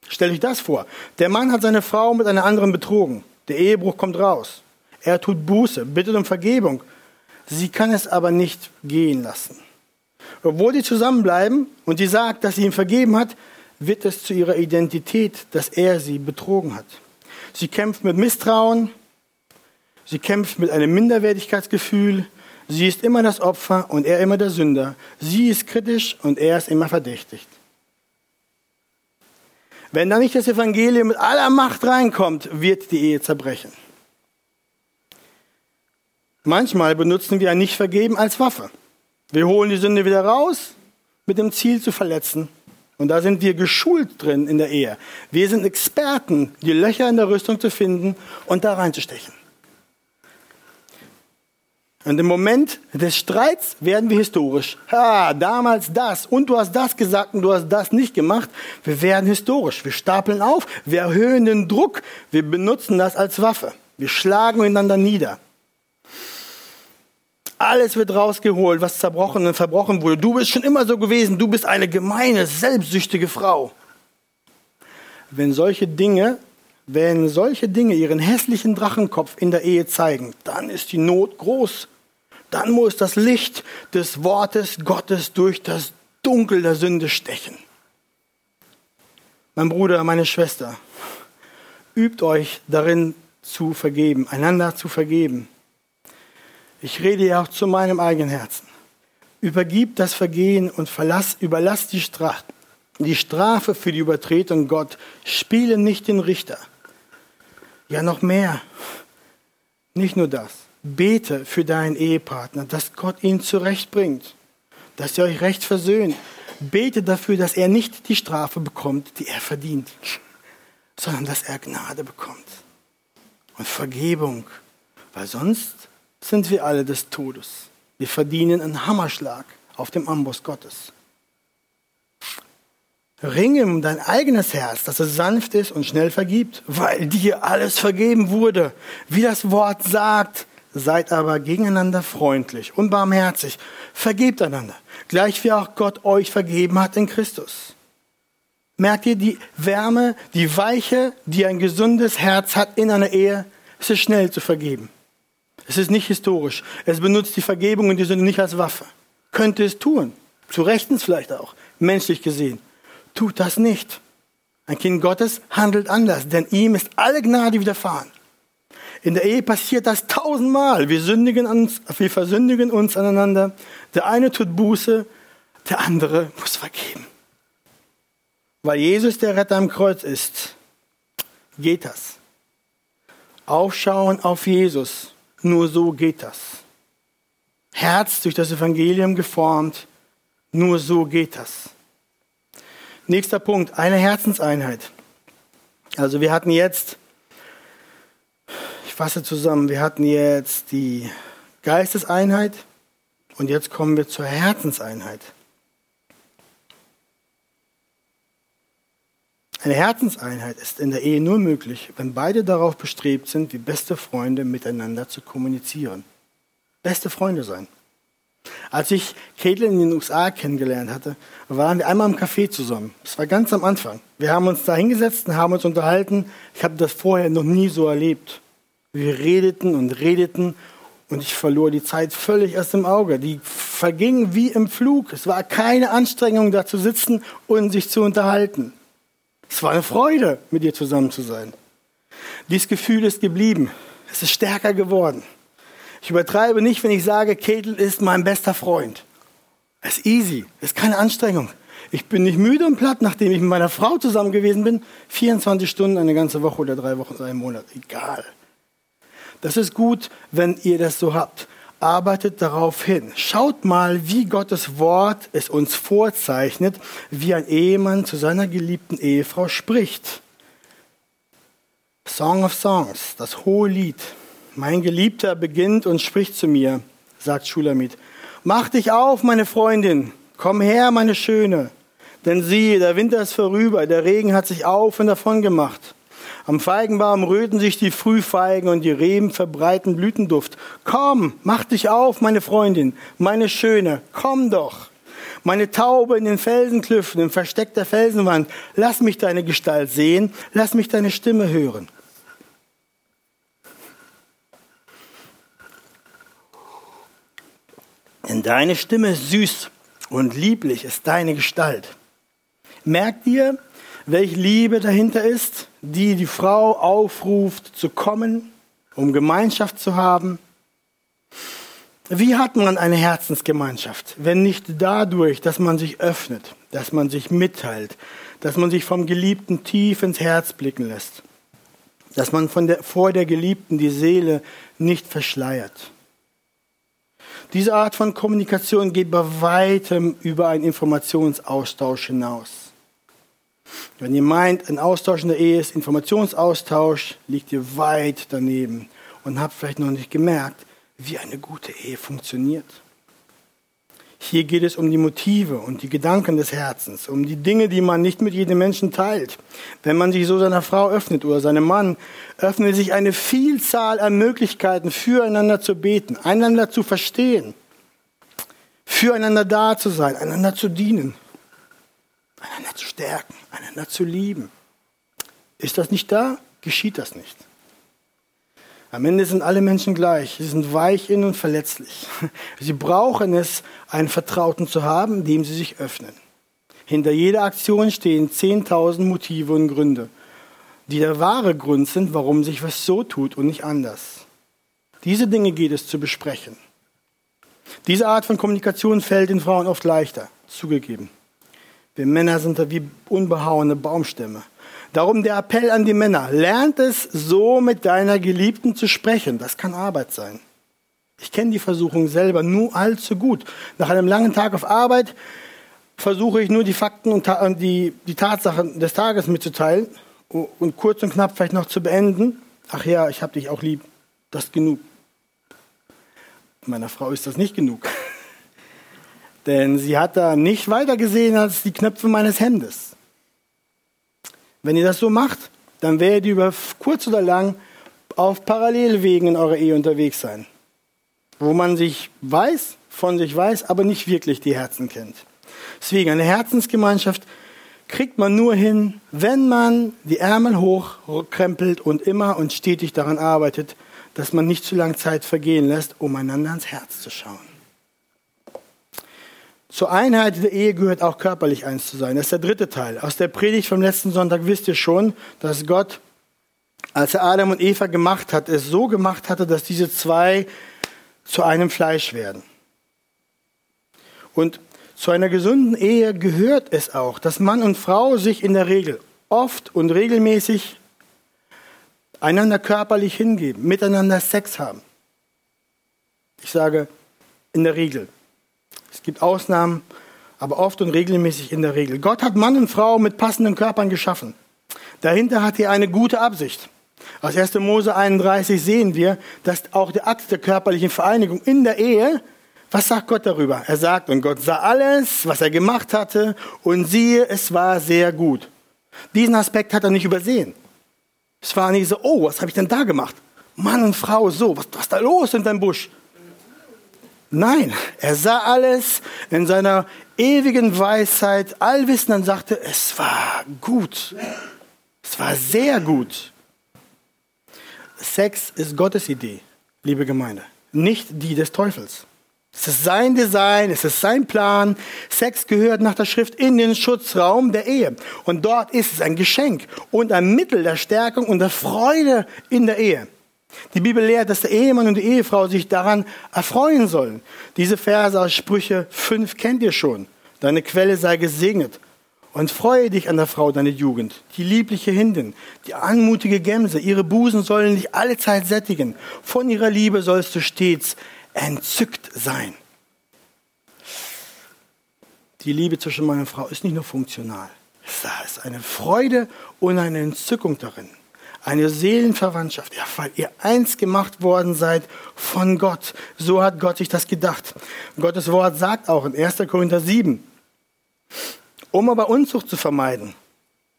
Stell dich das vor. Der Mann hat seine Frau mit einer anderen betrogen. Der Ehebruch kommt raus. Er tut Buße, bittet um Vergebung Sie kann es aber nicht gehen lassen. Obwohl sie zusammenbleiben und sie sagt, dass sie ihm vergeben hat, wird es zu ihrer Identität, dass er sie betrogen hat. Sie kämpft mit Misstrauen, sie kämpft mit einem Minderwertigkeitsgefühl, sie ist immer das Opfer und er immer der Sünder. Sie ist kritisch und er ist immer verdächtigt. Wenn da nicht das Evangelium mit aller Macht reinkommt, wird die Ehe zerbrechen. Manchmal benutzen wir ein Nicht-Vergeben als Waffe. Wir holen die Sünde wieder raus mit dem Ziel zu verletzen. Und da sind wir geschult drin in der Ehe. Wir sind Experten, die Löcher in der Rüstung zu finden und da reinzustechen. Und im Moment des Streits werden wir historisch. Ha, damals das und du hast das gesagt und du hast das nicht gemacht. Wir werden historisch. Wir stapeln auf, wir erhöhen den Druck, wir benutzen das als Waffe. Wir schlagen einander nieder. Alles wird rausgeholt, was zerbrochen und verbrochen wurde. Du bist schon immer so gewesen. Du bist eine gemeine, selbstsüchtige Frau. Wenn solche Dinge, wenn solche Dinge ihren hässlichen Drachenkopf in der Ehe zeigen, dann ist die Not groß. Dann muss das Licht des Wortes Gottes durch das Dunkel der Sünde stechen. Mein Bruder, meine Schwester, übt euch darin zu vergeben, einander zu vergeben. Ich rede ja auch zu meinem eigenen Herzen. Übergib das Vergehen und verlass, überlass die Strafe, die Strafe für die Übertretung Gott. Spiele nicht den Richter. Ja, noch mehr. Nicht nur das. Bete für deinen Ehepartner, dass Gott ihn zurechtbringt, dass ihr euch recht versöhnt. Bete dafür, dass er nicht die Strafe bekommt, die er verdient, sondern dass er Gnade bekommt und Vergebung, weil sonst sind wir alle des Todes. Wir verdienen einen Hammerschlag auf dem Amboss Gottes. Ringe um dein eigenes Herz, dass es sanft ist und schnell vergibt, weil dir alles vergeben wurde. Wie das Wort sagt, seid aber gegeneinander freundlich und barmherzig. Vergebt einander, gleich wie auch Gott euch vergeben hat in Christus. Merkt ihr die Wärme, die Weiche, die ein gesundes Herz hat in einer Ehe? Es ist schnell zu vergeben. Es ist nicht historisch. Es benutzt die Vergebung und die Sünde nicht als Waffe. Könnte es tun. Zu Rechtens vielleicht auch, menschlich gesehen tut das nicht. Ein Kind Gottes handelt anders, denn ihm ist alle Gnade widerfahren. In der Ehe passiert das tausendmal. Wir, sündigen uns, wir versündigen uns aneinander. Der eine tut Buße, der andere muss vergeben. Weil Jesus der Retter am Kreuz ist, geht das. Aufschauen auf Jesus, nur so geht das. Herz durch das Evangelium geformt, nur so geht das. Nächster Punkt, eine Herzenseinheit. Also wir hatten jetzt, ich fasse zusammen, wir hatten jetzt die Geisteseinheit und jetzt kommen wir zur Herzenseinheit. Eine Herzenseinheit ist in der Ehe nur möglich, wenn beide darauf bestrebt sind, wie beste Freunde miteinander zu kommunizieren. Beste Freunde sein. Als ich Caitlin in den USA kennengelernt hatte, waren wir einmal im Café zusammen. Das war ganz am Anfang. Wir haben uns da hingesetzt und haben uns unterhalten. Ich habe das vorher noch nie so erlebt. Wir redeten und redeten und ich verlor die Zeit völlig aus dem Auge. Die verging wie im Flug. Es war keine Anstrengung, da zu sitzen und sich zu unterhalten. Es war eine Freude, mit ihr zusammen zu sein. Dieses Gefühl ist geblieben. Es ist stärker geworden. Ich übertreibe nicht, wenn ich sage, Ketel ist mein bester Freund. Es ist easy, ist keine Anstrengung. Ich bin nicht müde und platt, nachdem ich mit meiner Frau zusammen gewesen bin. 24 Stunden, eine ganze Woche oder drei Wochen, einen Monat, egal. Das ist gut, wenn ihr das so habt. Arbeitet darauf hin. Schaut mal, wie Gottes Wort es uns vorzeichnet, wie ein Ehemann zu seiner geliebten Ehefrau spricht. Song of Songs, das hohe Lied. Mein Geliebter beginnt und spricht zu mir, sagt Schulamit. Mach dich auf, meine Freundin. Komm her, meine Schöne. Denn siehe, der Winter ist vorüber, der Regen hat sich auf und davon gemacht. Am Feigenbaum röten sich die Frühfeigen und die Reben verbreiten Blütenduft. Komm, mach dich auf, meine Freundin, meine Schöne, komm doch. Meine Taube in den Felsenklüften, im Versteck der Felsenwand, lass mich deine Gestalt sehen, lass mich deine Stimme hören. Deine Stimme ist süß und lieblich ist deine Gestalt. Merkt ihr, welche Liebe dahinter ist, die die Frau aufruft zu kommen, um Gemeinschaft zu haben? Wie hat man eine Herzensgemeinschaft, wenn nicht dadurch, dass man sich öffnet, dass man sich mitteilt, dass man sich vom Geliebten tief ins Herz blicken lässt, dass man von der, vor der Geliebten die Seele nicht verschleiert? Diese Art von Kommunikation geht bei weitem über einen Informationsaustausch hinaus. Wenn ihr meint, ein Austausch in der Ehe ist Informationsaustausch, liegt ihr weit daneben und habt vielleicht noch nicht gemerkt, wie eine gute Ehe funktioniert. Hier geht es um die Motive und die Gedanken des Herzens, um die Dinge, die man nicht mit jedem Menschen teilt. Wenn man sich so seiner Frau öffnet oder seinem Mann, öffnet sich eine Vielzahl an Möglichkeiten, füreinander zu beten, einander zu verstehen, füreinander da zu sein, einander zu dienen, einander zu stärken, einander zu lieben. Ist das nicht da, geschieht das nicht. Am Ende sind alle Menschen gleich. Sie sind weich in und verletzlich. Sie brauchen es, einen Vertrauten zu haben, dem sie sich öffnen. Hinter jeder Aktion stehen 10.000 Motive und Gründe, die der wahre Grund sind, warum sich was so tut und nicht anders. Diese Dinge geht es zu besprechen. Diese Art von Kommunikation fällt den Frauen oft leichter, zugegeben. Wir Männer sind da wie unbehauene Baumstämme. Darum der Appell an die Männer, lernt es so mit deiner Geliebten zu sprechen. Das kann Arbeit sein. Ich kenne die Versuchung selber nur allzu gut. Nach einem langen Tag auf Arbeit versuche ich nur die Fakten und die, die Tatsachen des Tages mitzuteilen und kurz und knapp vielleicht noch zu beenden. Ach ja, ich habe dich auch lieb. Das ist genug. Meiner Frau ist das nicht genug. Denn sie hat da nicht weiter gesehen als die Knöpfe meines Hemdes. Wenn ihr das so macht, dann werdet ihr über kurz oder lang auf Parallelwegen in eurer Ehe unterwegs sein, wo man sich weiß, von sich weiß, aber nicht wirklich die Herzen kennt. Deswegen eine Herzensgemeinschaft kriegt man nur hin, wenn man die Ärmel hochkrempelt und immer und stetig daran arbeitet, dass man nicht zu lange Zeit vergehen lässt, um einander ans Herz zu schauen. Zur Einheit der Ehe gehört auch körperlich eins zu sein. Das ist der dritte Teil. Aus der Predigt vom letzten Sonntag wisst ihr schon, dass Gott, als er Adam und Eva gemacht hat, es so gemacht hatte, dass diese zwei zu einem Fleisch werden. Und zu einer gesunden Ehe gehört es auch, dass Mann und Frau sich in der Regel oft und regelmäßig einander körperlich hingeben, miteinander Sex haben. Ich sage in der Regel. Es gibt Ausnahmen, aber oft und regelmäßig in der Regel. Gott hat Mann und Frau mit passenden Körpern geschaffen. Dahinter hat er eine gute Absicht. Aus 1. Mose 31 sehen wir, dass auch der Akt der körperlichen Vereinigung in der Ehe, was sagt Gott darüber? Er sagt, und Gott sah alles, was er gemacht hatte, und siehe, es war sehr gut. Diesen Aspekt hat er nicht übersehen. Es war nicht so, oh, was habe ich denn da gemacht? Mann und Frau, so, was, was ist da los in deinem Busch? Nein, er sah alles in seiner ewigen Weisheit, allwissend und sagte, es war gut. Es war sehr gut. Sex ist Gottes Idee, liebe Gemeinde, nicht die des Teufels. Es ist sein Design, es ist sein Plan. Sex gehört nach der Schrift in den Schutzraum der Ehe. Und dort ist es ein Geschenk und ein Mittel der Stärkung und der Freude in der Ehe. Die Bibel lehrt, dass der Ehemann und die Ehefrau sich daran erfreuen sollen. Diese Verse aus Sprüche 5 kennt ihr schon. Deine Quelle sei gesegnet. Und freue dich an der Frau deine Jugend, die liebliche Hindin, die anmutige Gemse. Ihre Busen sollen dich alle Zeit sättigen. Von ihrer Liebe sollst du stets entzückt sein. Die Liebe zwischen meiner Frau ist nicht nur funktional. Es ist eine Freude und eine Entzückung darin eine Seelenverwandtschaft, ja, weil ihr eins gemacht worden seid von Gott. So hat Gott sich das gedacht. Gottes Wort sagt auch in 1. Korinther 7, um aber Unzucht zu vermeiden,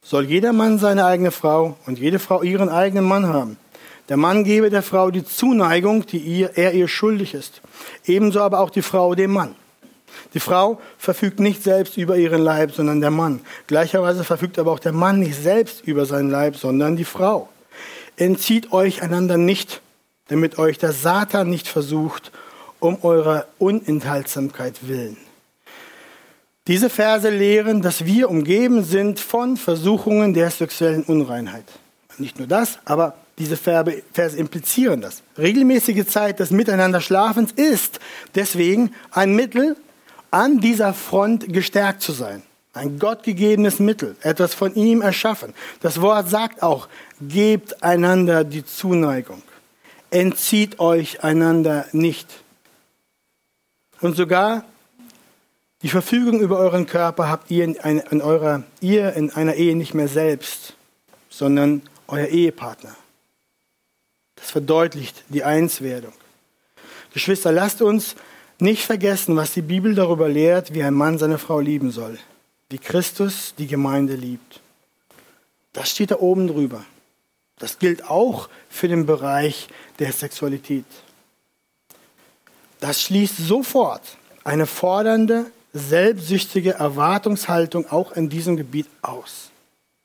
soll jeder Mann seine eigene Frau und jede Frau ihren eigenen Mann haben. Der Mann gebe der Frau die Zuneigung, die ihr, er ihr schuldig ist. Ebenso aber auch die Frau dem Mann. Die Frau verfügt nicht selbst über ihren Leib, sondern der Mann. Gleicherweise verfügt aber auch der Mann nicht selbst über seinen Leib, sondern die Frau. Entzieht euch einander nicht, damit euch der Satan nicht versucht, um eurer Unenthaltsamkeit willen. Diese Verse lehren, dass wir umgeben sind von Versuchungen der sexuellen Unreinheit. Nicht nur das, aber diese Verse implizieren das. Regelmäßige Zeit des Miteinanderschlafens ist deswegen ein Mittel, an dieser Front gestärkt zu sein. Ein gottgegebenes Mittel, etwas von ihm erschaffen. Das Wort sagt auch, gebt einander die Zuneigung. Entzieht euch einander nicht. Und sogar die Verfügung über euren Körper habt ihr in, ein, in eurer, ihr in einer Ehe nicht mehr selbst, sondern euer Ehepartner. Das verdeutlicht die Einswerdung. Geschwister, lasst uns nicht vergessen, was die Bibel darüber lehrt, wie ein Mann seine Frau lieben soll wie Christus die Gemeinde liebt. Das steht da oben drüber. Das gilt auch für den Bereich der Sexualität. Das schließt sofort eine fordernde, selbstsüchtige Erwartungshaltung auch in diesem Gebiet aus.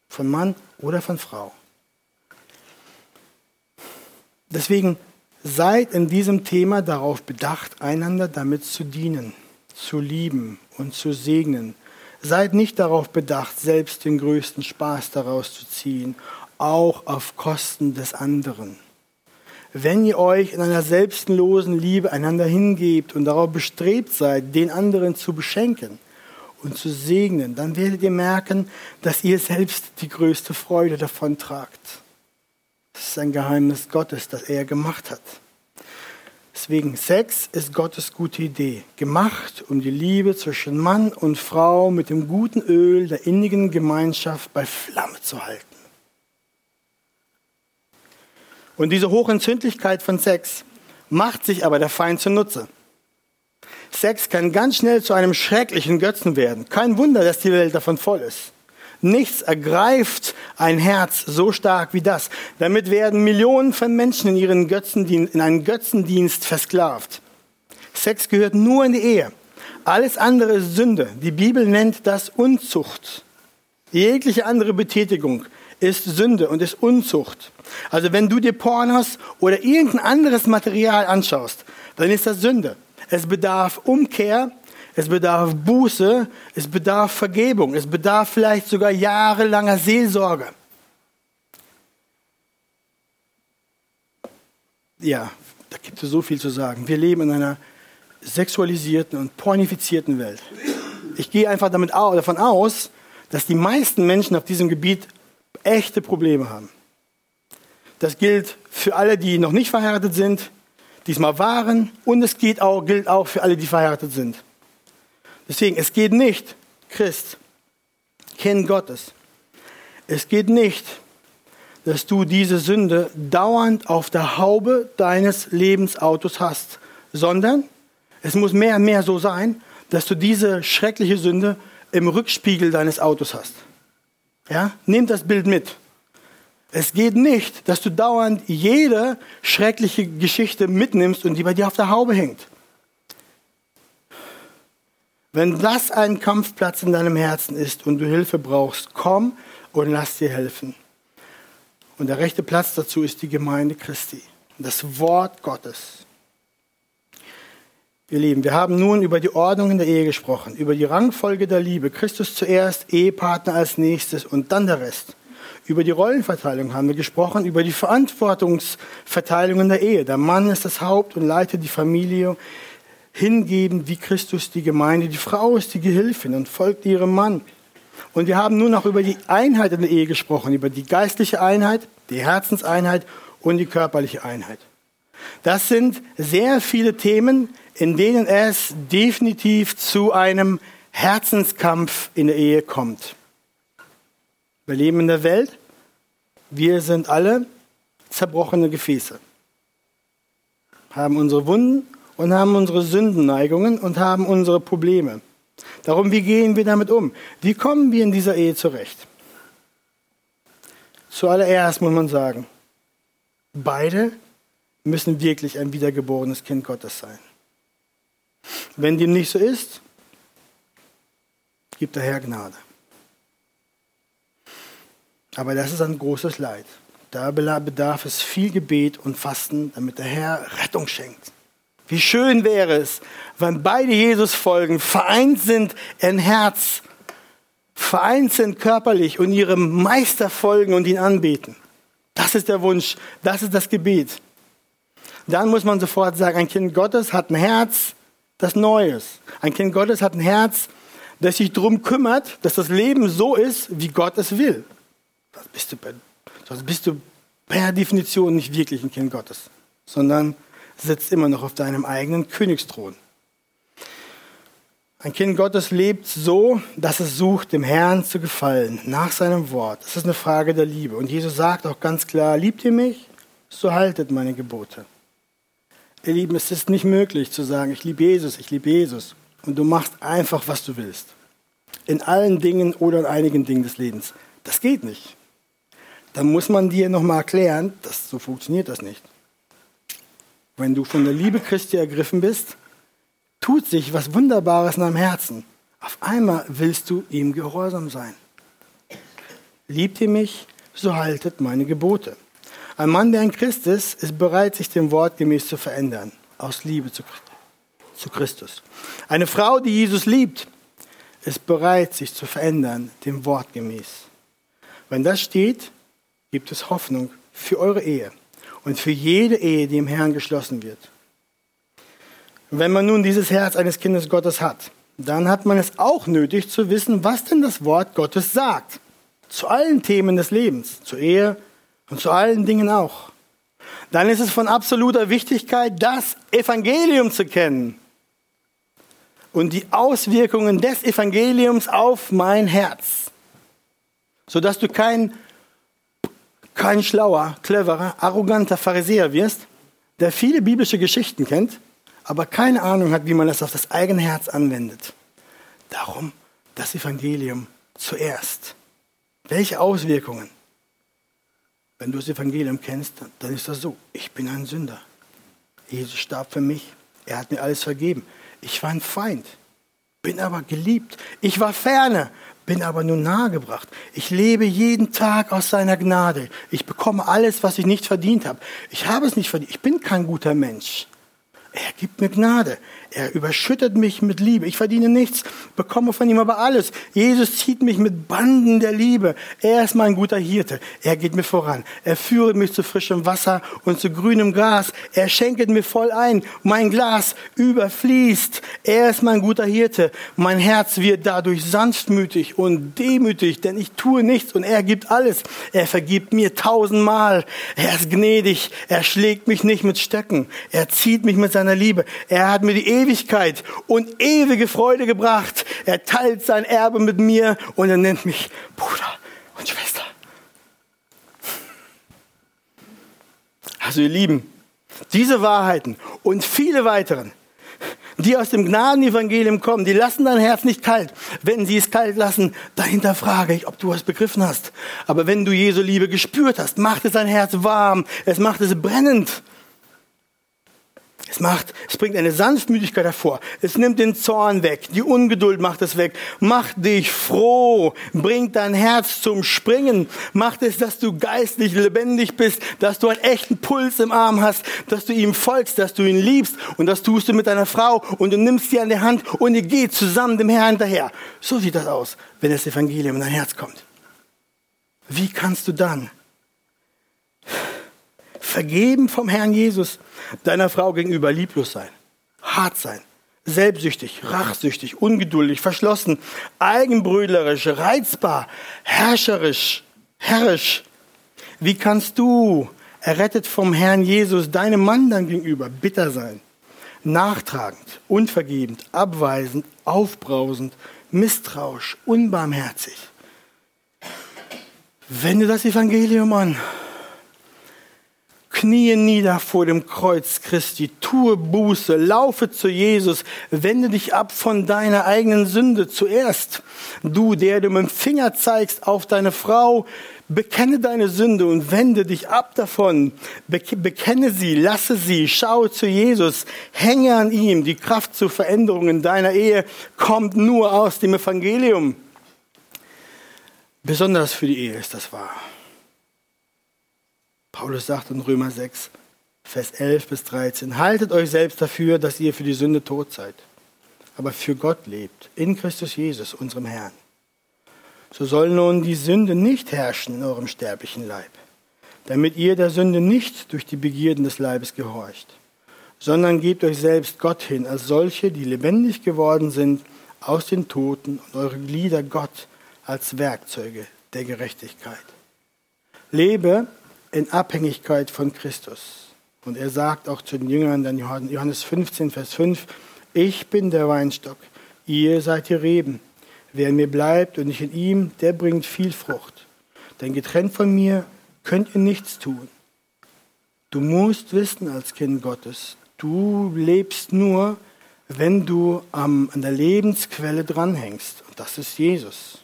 Von Mann oder von Frau. Deswegen seid in diesem Thema darauf bedacht, einander damit zu dienen, zu lieben und zu segnen, Seid nicht darauf bedacht, selbst den größten Spaß daraus zu ziehen, auch auf Kosten des anderen. Wenn ihr euch in einer selbstlosen Liebe einander hingebt und darauf bestrebt seid, den anderen zu beschenken und zu segnen, dann werdet ihr merken, dass ihr selbst die größte Freude davon tragt. Das ist ein Geheimnis Gottes, das er gemacht hat. Deswegen, Sex ist Gottes gute Idee, gemacht, um die Liebe zwischen Mann und Frau mit dem guten Öl der innigen Gemeinschaft bei Flamme zu halten. Und diese Hochentzündlichkeit von Sex macht sich aber der Feind zunutze. Sex kann ganz schnell zu einem schrecklichen Götzen werden. Kein Wunder, dass die Welt davon voll ist. Nichts ergreift ein Herz so stark wie das. Damit werden Millionen von Menschen in, ihren Götzendienst, in einen Götzendienst versklavt. Sex gehört nur in die Ehe. Alles andere ist Sünde. Die Bibel nennt das Unzucht. Jegliche andere Betätigung ist Sünde und ist Unzucht. Also wenn du dir Pornos oder irgendein anderes Material anschaust, dann ist das Sünde. Es bedarf Umkehr, es bedarf Buße, es bedarf Vergebung, es bedarf vielleicht sogar jahrelanger Seelsorge. Ja, da gibt es so viel zu sagen. Wir leben in einer sexualisierten und pornifizierten Welt. Ich gehe einfach damit davon aus, dass die meisten Menschen auf diesem Gebiet echte Probleme haben. Das gilt für alle, die noch nicht verheiratet sind, diesmal waren und es gilt auch, gilt auch für alle, die verheiratet sind. Deswegen, es geht nicht, Christ, Kind Gottes, es geht nicht, dass du diese Sünde dauernd auf der Haube deines Lebensautos hast, sondern es muss mehr und mehr so sein, dass du diese schreckliche Sünde im Rückspiegel deines Autos hast. Ja? Nimm das Bild mit. Es geht nicht, dass du dauernd jede schreckliche Geschichte mitnimmst und die bei dir auf der Haube hängt. Wenn das ein Kampfplatz in deinem Herzen ist und du Hilfe brauchst, komm und lass dir helfen. Und der rechte Platz dazu ist die Gemeinde Christi, das Wort Gottes. Ihr Lieben, wir haben nun über die Ordnung in der Ehe gesprochen, über die Rangfolge der Liebe. Christus zuerst, Ehepartner als nächstes und dann der Rest. Über die Rollenverteilung haben wir gesprochen, über die Verantwortungsverteilung in der Ehe. Der Mann ist das Haupt und leitet die Familie hingeben wie Christus die Gemeinde. Die Frau ist die Gehilfin und folgt ihrem Mann. Und wir haben nun noch über die Einheit in der Ehe gesprochen, über die geistliche Einheit, die Herzenseinheit und die körperliche Einheit. Das sind sehr viele Themen, in denen es definitiv zu einem Herzenskampf in der Ehe kommt. Wir leben in der Welt, wir sind alle zerbrochene Gefäße, haben unsere Wunden und haben unsere Sündenneigungen und haben unsere Probleme. Darum, wie gehen wir damit um? Wie kommen wir in dieser Ehe zurecht? Zuallererst muss man sagen, beide müssen wirklich ein wiedergeborenes Kind Gottes sein. Wenn dem nicht so ist, gibt der Herr Gnade. Aber das ist ein großes Leid. Da bedarf es viel Gebet und Fasten, damit der Herr Rettung schenkt. Wie schön wäre es, wenn beide Jesus folgen, vereint sind in Herz, vereint sind körperlich und ihrem Meister folgen und ihn anbeten. Das ist der Wunsch, das ist das Gebet. Dann muss man sofort sagen, ein Kind Gottes hat ein Herz, das Neues. Ein Kind Gottes hat ein Herz, das sich darum kümmert, dass das Leben so ist, wie Gott es will. Sonst bist du sonst bist du per Definition nicht wirklich ein Kind Gottes, sondern sitzt immer noch auf deinem eigenen Königsthron. Ein Kind Gottes lebt so, dass es sucht, dem Herrn zu gefallen, nach seinem Wort. Das ist eine Frage der Liebe. Und Jesus sagt auch ganz klar, liebt ihr mich, so haltet meine Gebote. Ihr Lieben, es ist nicht möglich zu sagen, ich liebe Jesus, ich liebe Jesus. Und du machst einfach, was du willst. In allen Dingen oder in einigen Dingen des Lebens. Das geht nicht. Dann muss man dir nochmal erklären, dass so funktioniert das nicht. Wenn du von der Liebe Christi ergriffen bist, tut sich was Wunderbares in deinem Herzen. Auf einmal willst du ihm gehorsam sein. Liebt ihr mich, so haltet meine Gebote. Ein Mann, der ein Christ ist, ist bereit, sich dem Wort gemäß zu verändern, aus Liebe zu, zu Christus. Eine Frau, die Jesus liebt, ist bereit, sich zu verändern, dem Wort gemäß. Wenn das steht, gibt es Hoffnung für eure Ehe und für jede Ehe, die im Herrn geschlossen wird. Wenn man nun dieses Herz eines Kindes Gottes hat, dann hat man es auch nötig zu wissen, was denn das Wort Gottes sagt. Zu allen Themen des Lebens, zur Ehe und zu allen Dingen auch. Dann ist es von absoluter Wichtigkeit, das Evangelium zu kennen und die Auswirkungen des Evangeliums auf mein Herz, sodass du kein, kein schlauer, cleverer, arroganter Pharisäer wirst, der viele biblische Geschichten kennt, aber keine Ahnung hat, wie man das auf das eigene Herz anwendet. Darum das Evangelium zuerst. Welche Auswirkungen? Wenn du das Evangelium kennst, dann ist das so, ich bin ein Sünder. Jesus starb für mich, er hat mir alles vergeben. Ich war ein Feind, bin aber geliebt. Ich war ferne, bin aber nun nahegebracht. Ich lebe jeden Tag aus seiner Gnade. Ich bekomme alles, was ich nicht verdient habe. Ich habe es nicht verdient. Ich bin kein guter Mensch. Er gibt mir Gnade. Er überschüttet mich mit Liebe. Ich verdiene nichts, bekomme von ihm aber alles. Jesus zieht mich mit Banden der Liebe. Er ist mein guter Hirte. Er geht mir voran. Er führt mich zu frischem Wasser und zu grünem Gras. Er schenket mir voll ein. Mein Glas überfließt. Er ist mein guter Hirte. Mein Herz wird dadurch sanftmütig und demütig, denn ich tue nichts und er gibt alles. Er vergibt mir tausendmal. Er ist gnädig. Er schlägt mich nicht mit Stöcken. Er zieht mich mit seiner Liebe. Er hat mir die Ewigkeit und ewige Freude gebracht. Er teilt sein Erbe mit mir und er nennt mich Bruder und Schwester. Also ihr Lieben, diese Wahrheiten und viele weiteren, die aus dem Gnadenevangelium kommen, die lassen dein Herz nicht kalt. Wenn sie es kalt lassen, dahinter frage ich, ob du es begriffen hast. Aber wenn du Jesu Liebe gespürt hast, macht es dein Herz warm, es macht es brennend. Es macht, es bringt eine Sanftmütigkeit hervor. Es nimmt den Zorn weg. Die Ungeduld macht es weg. Macht dich froh. Bringt dein Herz zum Springen. Macht es, dass du geistlich lebendig bist, dass du einen echten Puls im Arm hast, dass du ihm folgst, dass du ihn liebst. Und das tust du mit deiner Frau und du nimmst sie an die Hand und ihr geht zusammen dem Herrn hinterher. So sieht das aus, wenn das Evangelium in dein Herz kommt. Wie kannst du dann vergeben vom Herrn Jesus, deiner Frau gegenüber lieblos sein, hart sein, selbstsüchtig, rachsüchtig, ungeduldig, verschlossen, eigenbrödlerisch, reizbar, herrscherisch, herrisch. Wie kannst du, errettet vom Herrn Jesus, deinem Mann dann gegenüber bitter sein, nachtragend, unvergebend, abweisend, aufbrausend, misstrauisch, unbarmherzig? Wende das Evangelium an Knie nieder vor dem Kreuz Christi, tue Buße, laufe zu Jesus, wende dich ab von deiner eigenen Sünde zuerst. Du, der du mit dem Finger zeigst auf deine Frau, bekenne deine Sünde und wende dich ab davon. Bekenne sie, lasse sie, schaue zu Jesus, hänge an ihm. Die Kraft zur Veränderung in deiner Ehe kommt nur aus dem Evangelium. Besonders für die Ehe ist das wahr. Paulus sagt in Römer 6, Vers 11 bis 13, haltet euch selbst dafür, dass ihr für die Sünde tot seid, aber für Gott lebt, in Christus Jesus, unserem Herrn. So soll nun die Sünde nicht herrschen in eurem sterblichen Leib, damit ihr der Sünde nicht durch die Begierden des Leibes gehorcht, sondern gebt euch selbst Gott hin, als solche, die lebendig geworden sind aus den Toten und eure Glieder Gott als Werkzeuge der Gerechtigkeit. Lebe in Abhängigkeit von Christus. Und er sagt auch zu den Jüngern, dann Johannes 15, Vers 5, ich bin der Weinstock, ihr seid die Reben. Wer in mir bleibt und ich in ihm, der bringt viel Frucht. Denn getrennt von mir könnt ihr nichts tun. Du musst wissen als Kind Gottes, du lebst nur, wenn du an der Lebensquelle dranhängst. Und das ist Jesus.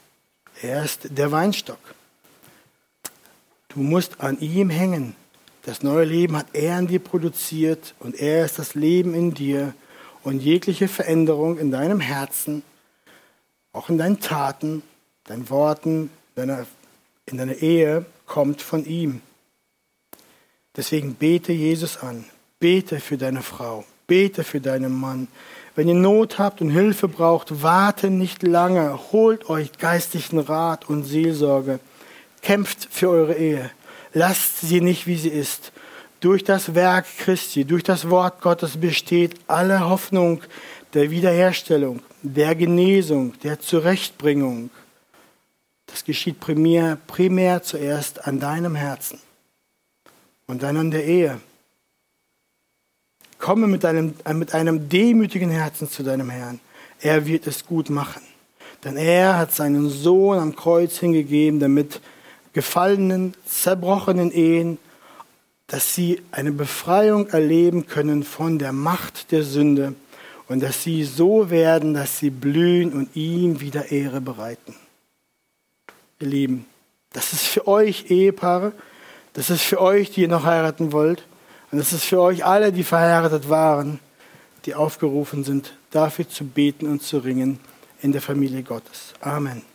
Er ist der Weinstock. Du musst an ihm hängen. Das neue Leben hat er in dir produziert und er ist das Leben in dir. Und jegliche Veränderung in deinem Herzen, auch in deinen Taten, deinen Worten, deiner, in deiner Ehe, kommt von ihm. Deswegen bete Jesus an. Bete für deine Frau. Bete für deinen Mann. Wenn ihr Not habt und Hilfe braucht, warte nicht lange. Holt euch geistlichen Rat und Seelsorge. Kämpft für eure Ehe. Lasst sie nicht, wie sie ist. Durch das Werk Christi, durch das Wort Gottes besteht alle Hoffnung der Wiederherstellung, der Genesung, der Zurechtbringung. Das geschieht primär, primär zuerst an deinem Herzen und dann an der Ehe. Komme mit einem, mit einem demütigen Herzen zu deinem Herrn. Er wird es gut machen. Denn er hat seinen Sohn am Kreuz hingegeben, damit gefallenen, zerbrochenen Ehen, dass sie eine Befreiung erleben können von der Macht der Sünde und dass sie so werden, dass sie blühen und ihm wieder Ehre bereiten. Ihr Lieben, das ist für euch Ehepaare, das ist für euch, die ihr noch heiraten wollt, und das ist für euch alle, die verheiratet waren, die aufgerufen sind, dafür zu beten und zu ringen in der Familie Gottes. Amen.